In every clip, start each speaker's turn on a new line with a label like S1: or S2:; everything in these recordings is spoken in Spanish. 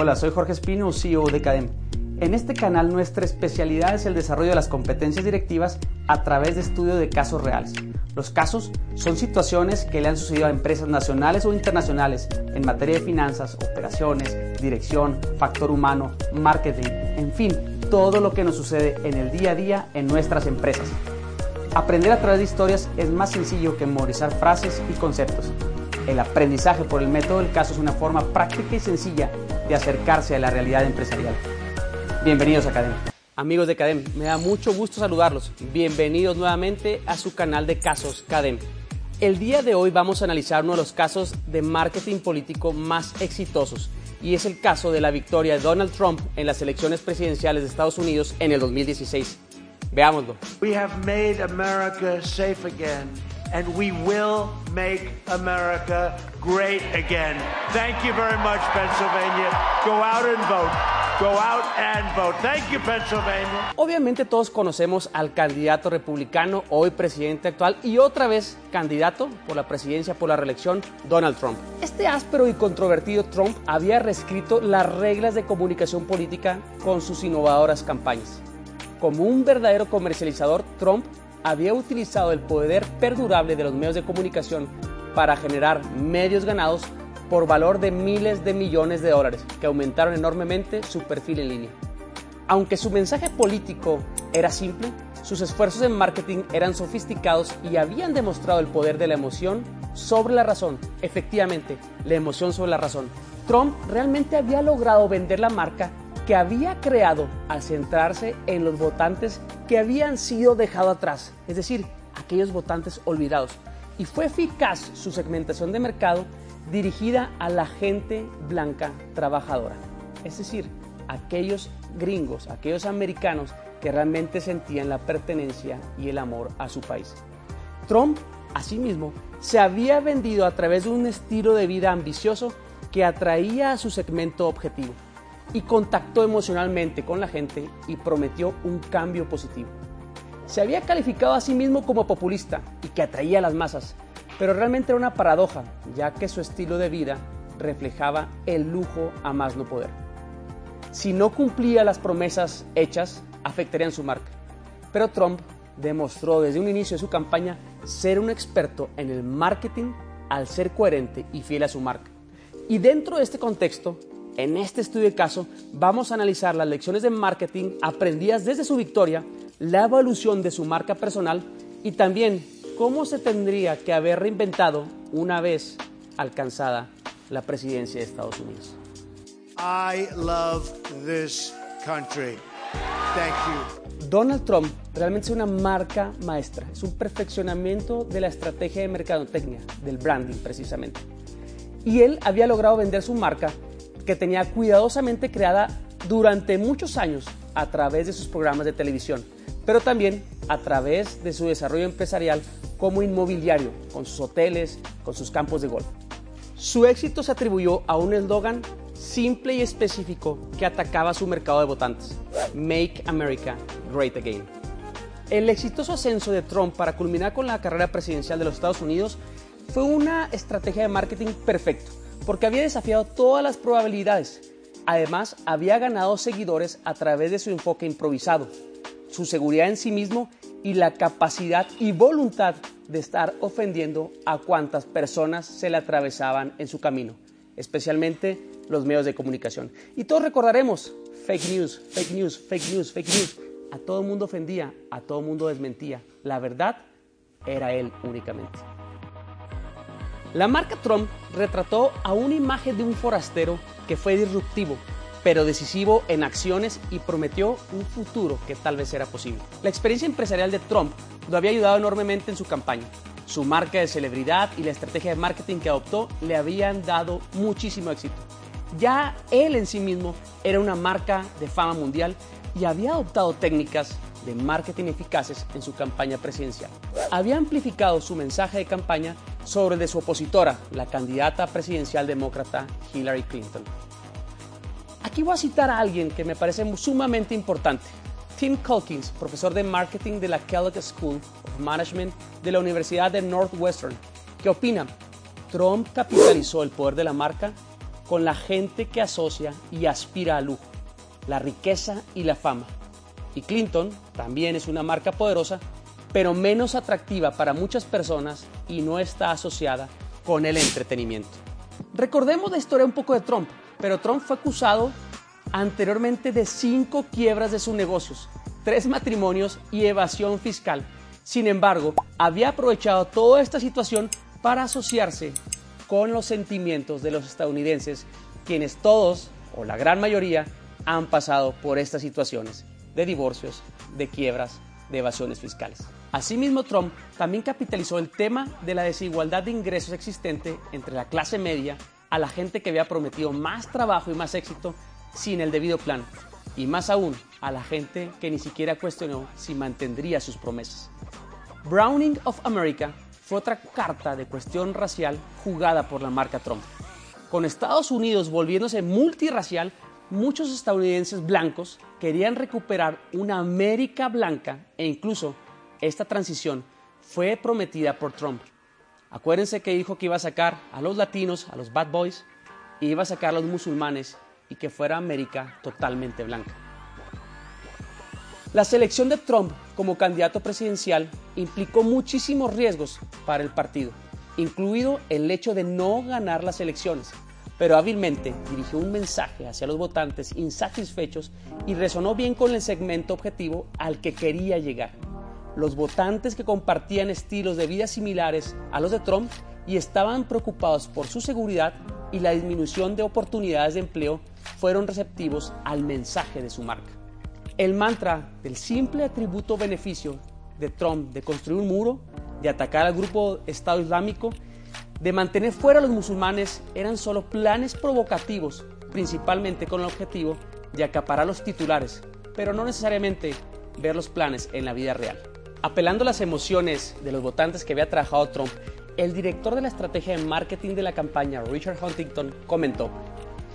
S1: Hola, soy Jorge Espino, CEO de Cadem. En este canal nuestra especialidad es el desarrollo de las competencias directivas a través de estudio de casos reales. Los casos son situaciones que le han sucedido a empresas nacionales o internacionales en materia de finanzas, operaciones, dirección, factor humano, marketing, en fin, todo lo que nos sucede en el día a día en nuestras empresas. Aprender a través de historias es más sencillo que memorizar frases y conceptos. El aprendizaje por el método del caso es una forma práctica y sencilla de acercarse a la realidad empresarial. Bienvenidos a Cadem. Amigos de Cadem, me da mucho gusto saludarlos. Bienvenidos nuevamente a su canal de casos Cadem. El día de hoy vamos a analizar uno de los casos de marketing político más exitosos y es el caso de la victoria de Donald Trump en las elecciones presidenciales de Estados Unidos en el 2016. Veámoslo.
S2: We have made America safe again, and we will make America great again. Thank you very much, Pennsylvania. Go out and vote. Go out and vote. Thank you, Pennsylvania.
S1: Obviamente todos conocemos al candidato republicano, hoy presidente actual y otra vez candidato por la presidencia por la reelección, Donald Trump. Este áspero y controvertido Trump había reescrito las reglas de comunicación política con sus innovadoras campañas. Como un verdadero comercializador, Trump había utilizado el poder perdurable de los medios de comunicación para generar medios ganados por valor de miles de millones de dólares, que aumentaron enormemente su perfil en línea. Aunque su mensaje político era simple, sus esfuerzos en marketing eran sofisticados y habían demostrado el poder de la emoción sobre la razón. Efectivamente, la emoción sobre la razón. Trump realmente había logrado vender la marca que había creado al centrarse en los votantes que habían sido dejados atrás, es decir, aquellos votantes olvidados. Y fue eficaz su segmentación de mercado dirigida a la gente blanca trabajadora, es decir, aquellos gringos, aquellos americanos que realmente sentían la pertenencia y el amor a su país. Trump, asimismo, se había vendido a través de un estilo de vida ambicioso que atraía a su segmento objetivo y contactó emocionalmente con la gente y prometió un cambio positivo. Se había calificado a sí mismo como populista y que atraía a las masas, pero realmente era una paradoja, ya que su estilo de vida reflejaba el lujo a más no poder. Si no cumplía las promesas hechas, afectarían su marca. Pero Trump demostró desde un inicio de su campaña ser un experto en el marketing al ser coherente y fiel a su marca. Y dentro de este contexto, en este estudio de caso, vamos a analizar las lecciones de marketing aprendidas desde su victoria, la evolución de su marca personal y también cómo se tendría que haber reinventado una vez alcanzada la presidencia de Estados Unidos.
S2: I love this country. Thank you.
S1: Donald Trump realmente es una marca maestra, es un perfeccionamiento de la estrategia de mercadotecnia, del branding precisamente. Y él había logrado vender su marca que tenía cuidadosamente creada durante muchos años a través de sus programas de televisión, pero también a través de su desarrollo empresarial como inmobiliario, con sus hoteles, con sus campos de golf. Su éxito se atribuyó a un eslogan simple y específico que atacaba su mercado de votantes, Make America Great Again. El exitoso ascenso de Trump para culminar con la carrera presidencial de los Estados Unidos fue una estrategia de marketing perfecto, porque había desafiado todas las probabilidades. Además, había ganado seguidores a través de su enfoque improvisado, su seguridad en sí mismo y la capacidad y voluntad de estar ofendiendo a cuantas personas se le atravesaban en su camino, especialmente los medios de comunicación. Y todos recordaremos, fake news, fake news, fake news, fake news. A todo mundo ofendía, a todo mundo desmentía. La verdad era él únicamente. La marca Trump retrató a una imagen de un forastero que fue disruptivo, pero decisivo en acciones y prometió un futuro que tal vez era posible. La experiencia empresarial de Trump lo había ayudado enormemente en su campaña. Su marca de celebridad y la estrategia de marketing que adoptó le habían dado muchísimo éxito. Ya él en sí mismo era una marca de fama mundial y había adoptado técnicas de marketing eficaces en su campaña presidencial. Había amplificado su mensaje de campaña sobre el de su opositora, la candidata presidencial demócrata Hillary Clinton. Aquí voy a citar a alguien que me parece sumamente importante. Tim Culkins, profesor de marketing de la Kellogg School of Management de la Universidad de Northwestern, que opina, Trump capitalizó el poder de la marca con la gente que asocia y aspira al lujo, la riqueza y la fama. Y Clinton también es una marca poderosa, pero menos atractiva para muchas personas y no está asociada con el entretenimiento. Recordemos la historia un poco de Trump, pero Trump fue acusado anteriormente de cinco quiebras de sus negocios, tres matrimonios y evasión fiscal. Sin embargo, había aprovechado toda esta situación para asociarse con los sentimientos de los estadounidenses, quienes todos, o la gran mayoría, han pasado por estas situaciones de divorcios, de quiebras, de evasiones fiscales. Asimismo, Trump también capitalizó el tema de la desigualdad de ingresos existente entre la clase media a la gente que había prometido más trabajo y más éxito sin el debido plan, y más aún a la gente que ni siquiera cuestionó si mantendría sus promesas. Browning of America fue otra carta de cuestión racial jugada por la marca Trump. Con Estados Unidos volviéndose multirracial, muchos estadounidenses blancos querían recuperar una América blanca e incluso esta transición fue prometida por Trump. Acuérdense que dijo que iba a sacar a los latinos, a los bad boys, y iba a sacar a los musulmanes y que fuera América totalmente blanca. La selección de Trump como candidato presidencial implicó muchísimos riesgos para el partido, incluido el hecho de no ganar las elecciones, pero hábilmente dirigió un mensaje hacia los votantes insatisfechos y resonó bien con el segmento objetivo al que quería llegar. Los votantes que compartían estilos de vida similares a los de Trump y estaban preocupados por su seguridad y la disminución de oportunidades de empleo fueron receptivos al mensaje de su marca. El mantra del simple atributo beneficio de Trump de construir un muro, de atacar al grupo Estado Islámico, de mantener fuera a los musulmanes eran solo planes provocativos, principalmente con el objetivo de acaparar los titulares, pero no necesariamente ver los planes en la vida real. Apelando a las emociones de los votantes que había trabajado Trump, el director de la estrategia de marketing de la campaña, Richard Huntington, comentó,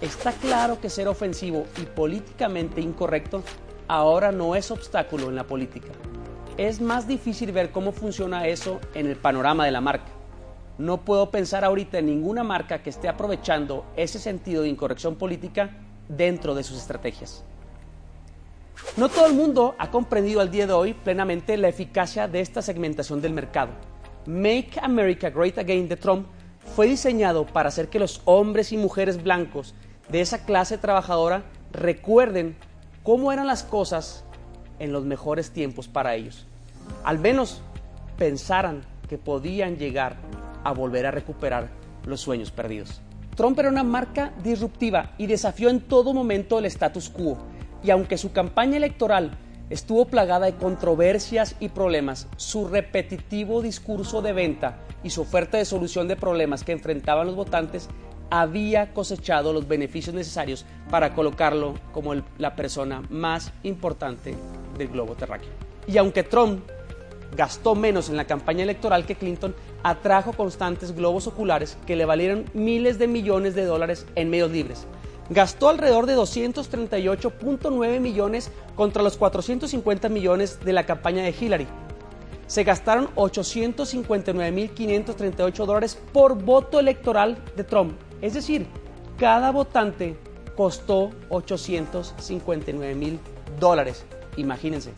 S1: Está claro que ser ofensivo y políticamente incorrecto ahora no es obstáculo en la política. Es más difícil ver cómo funciona eso en el panorama de la marca. No puedo pensar ahorita en ninguna marca que esté aprovechando ese sentido de incorrección política dentro de sus estrategias. No todo el mundo ha comprendido al día de hoy plenamente la eficacia de esta segmentación del mercado. Make America Great Again de Trump fue diseñado para hacer que los hombres y mujeres blancos de esa clase trabajadora recuerden cómo eran las cosas en los mejores tiempos para ellos. Al menos pensaran que podían llegar a volver a recuperar los sueños perdidos. Trump era una marca disruptiva y desafió en todo momento el status quo. Y aunque su campaña electoral estuvo plagada de controversias y problemas, su repetitivo discurso de venta y su oferta de solución de problemas que enfrentaban los votantes había cosechado los beneficios necesarios para colocarlo como la persona más importante del globo terráqueo. Y aunque Trump gastó menos en la campaña electoral que Clinton, atrajo constantes globos oculares que le valieron miles de millones de dólares en medios libres. Gastó alrededor de 238.9 millones contra los 450 millones de la campaña de Hillary. Se gastaron 859.538 dólares por voto electoral de Trump es decir, cada votante costó 859 mil dólares. Imagínense.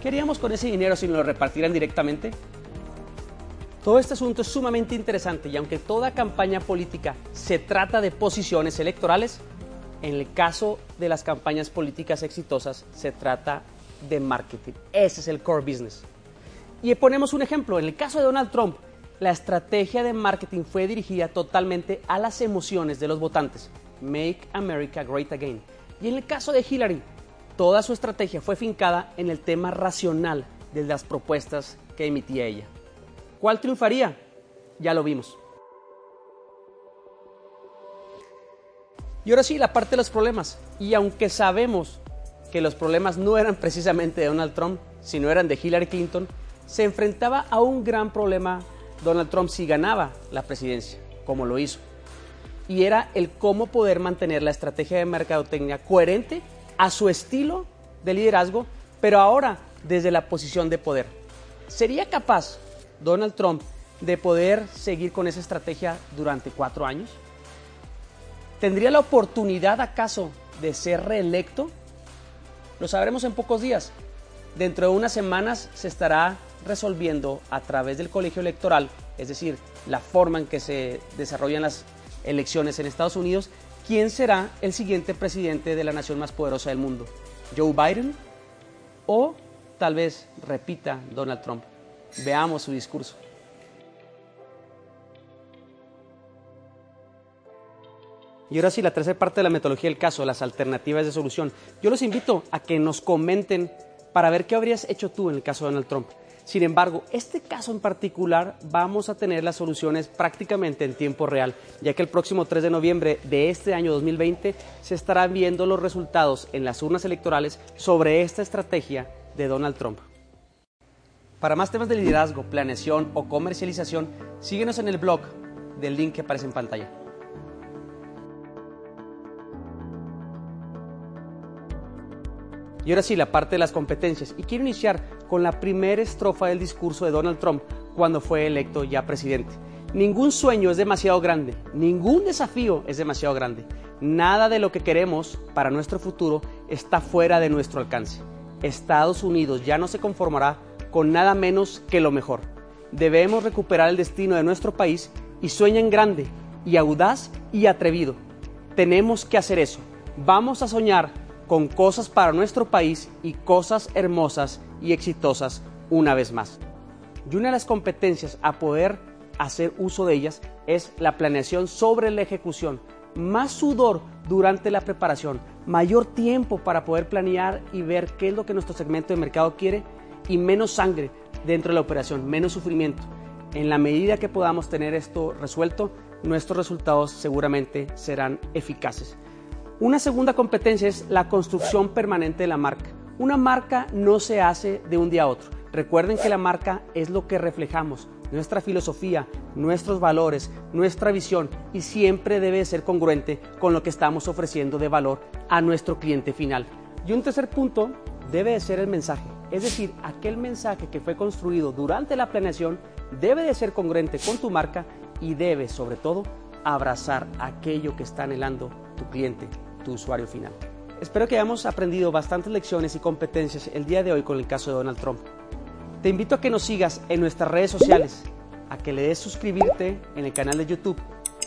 S1: ¿Qué haríamos con ese dinero si nos lo repartieran directamente? Todo este asunto es sumamente interesante y aunque toda campaña política se trata de posiciones electorales, en el caso de las campañas políticas exitosas se trata de marketing. Ese es el core business. Y ponemos un ejemplo. En el caso de Donald Trump, la estrategia de marketing fue dirigida totalmente a las emociones de los votantes. Make America Great Again. Y en el caso de Hillary, toda su estrategia fue fincada en el tema racional de las propuestas que emitía ella. ¿Cuál triunfaría? Ya lo vimos. Y ahora sí, la parte de los problemas. Y aunque sabemos que los problemas no eran precisamente de Donald Trump, sino eran de Hillary Clinton, se enfrentaba a un gran problema Donald Trump si ganaba la presidencia, como lo hizo. Y era el cómo poder mantener la estrategia de mercadotecnia coherente a su estilo de liderazgo, pero ahora desde la posición de poder. ¿Sería capaz Donald Trump de poder seguir con esa estrategia durante cuatro años? ¿Tendría la oportunidad acaso de ser reelecto? Lo sabremos en pocos días. Dentro de unas semanas se estará resolviendo a través del colegio electoral, es decir, la forma en que se desarrollan las elecciones en Estados Unidos, quién será el siguiente presidente de la nación más poderosa del mundo. ¿Joe Biden? ¿O tal vez repita Donald Trump? Veamos su discurso. Y ahora sí, la tercera parte de la metodología del caso, las alternativas de solución. Yo los invito a que nos comenten para ver qué habrías hecho tú en el caso de Donald Trump. Sin embargo, este caso en particular vamos a tener las soluciones prácticamente en tiempo real, ya que el próximo 3 de noviembre de este año 2020 se estarán viendo los resultados en las urnas electorales sobre esta estrategia de Donald Trump. Para más temas de liderazgo, planeación o comercialización, síguenos en el blog del link que aparece en pantalla. Y ahora sí, la parte de las competencias. Y quiero iniciar con la primera estrofa del discurso de Donald Trump cuando fue electo ya presidente. Ningún sueño es demasiado grande, ningún desafío es demasiado grande. Nada de lo que queremos para nuestro futuro está fuera de nuestro alcance. Estados Unidos ya no se conformará con nada menos que lo mejor. Debemos recuperar el destino de nuestro país y sueñen grande y audaz y atrevido. Tenemos que hacer eso. Vamos a soñar con cosas para nuestro país y cosas hermosas y exitosas una vez más. Y una de las competencias a poder hacer uso de ellas es la planeación sobre la ejecución. Más sudor durante la preparación, mayor tiempo para poder planear y ver qué es lo que nuestro segmento de mercado quiere y menos sangre dentro de la operación, menos sufrimiento. En la medida que podamos tener esto resuelto, nuestros resultados seguramente serán eficaces. Una segunda competencia es la construcción permanente de la marca. Una marca no se hace de un día a otro. Recuerden que la marca es lo que reflejamos, nuestra filosofía, nuestros valores, nuestra visión y siempre debe ser congruente con lo que estamos ofreciendo de valor a nuestro cliente final. Y un tercer punto debe de ser el mensaje, es decir, aquel mensaje que fue construido durante la planeación debe de ser congruente con tu marca y debe sobre todo abrazar aquello que está anhelando tu cliente tu usuario final. Espero que hayamos aprendido bastantes lecciones y competencias el día de hoy con el caso de Donald Trump. Te invito a que nos sigas en nuestras redes sociales, a que le des suscribirte en el canal de YouTube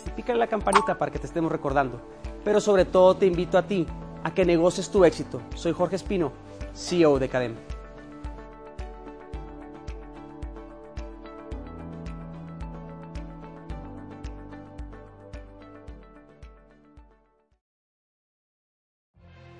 S1: y pícale la campanita para que te estemos recordando. Pero sobre todo te invito a ti a que negocies tu éxito. Soy Jorge Espino, CEO de Cadem.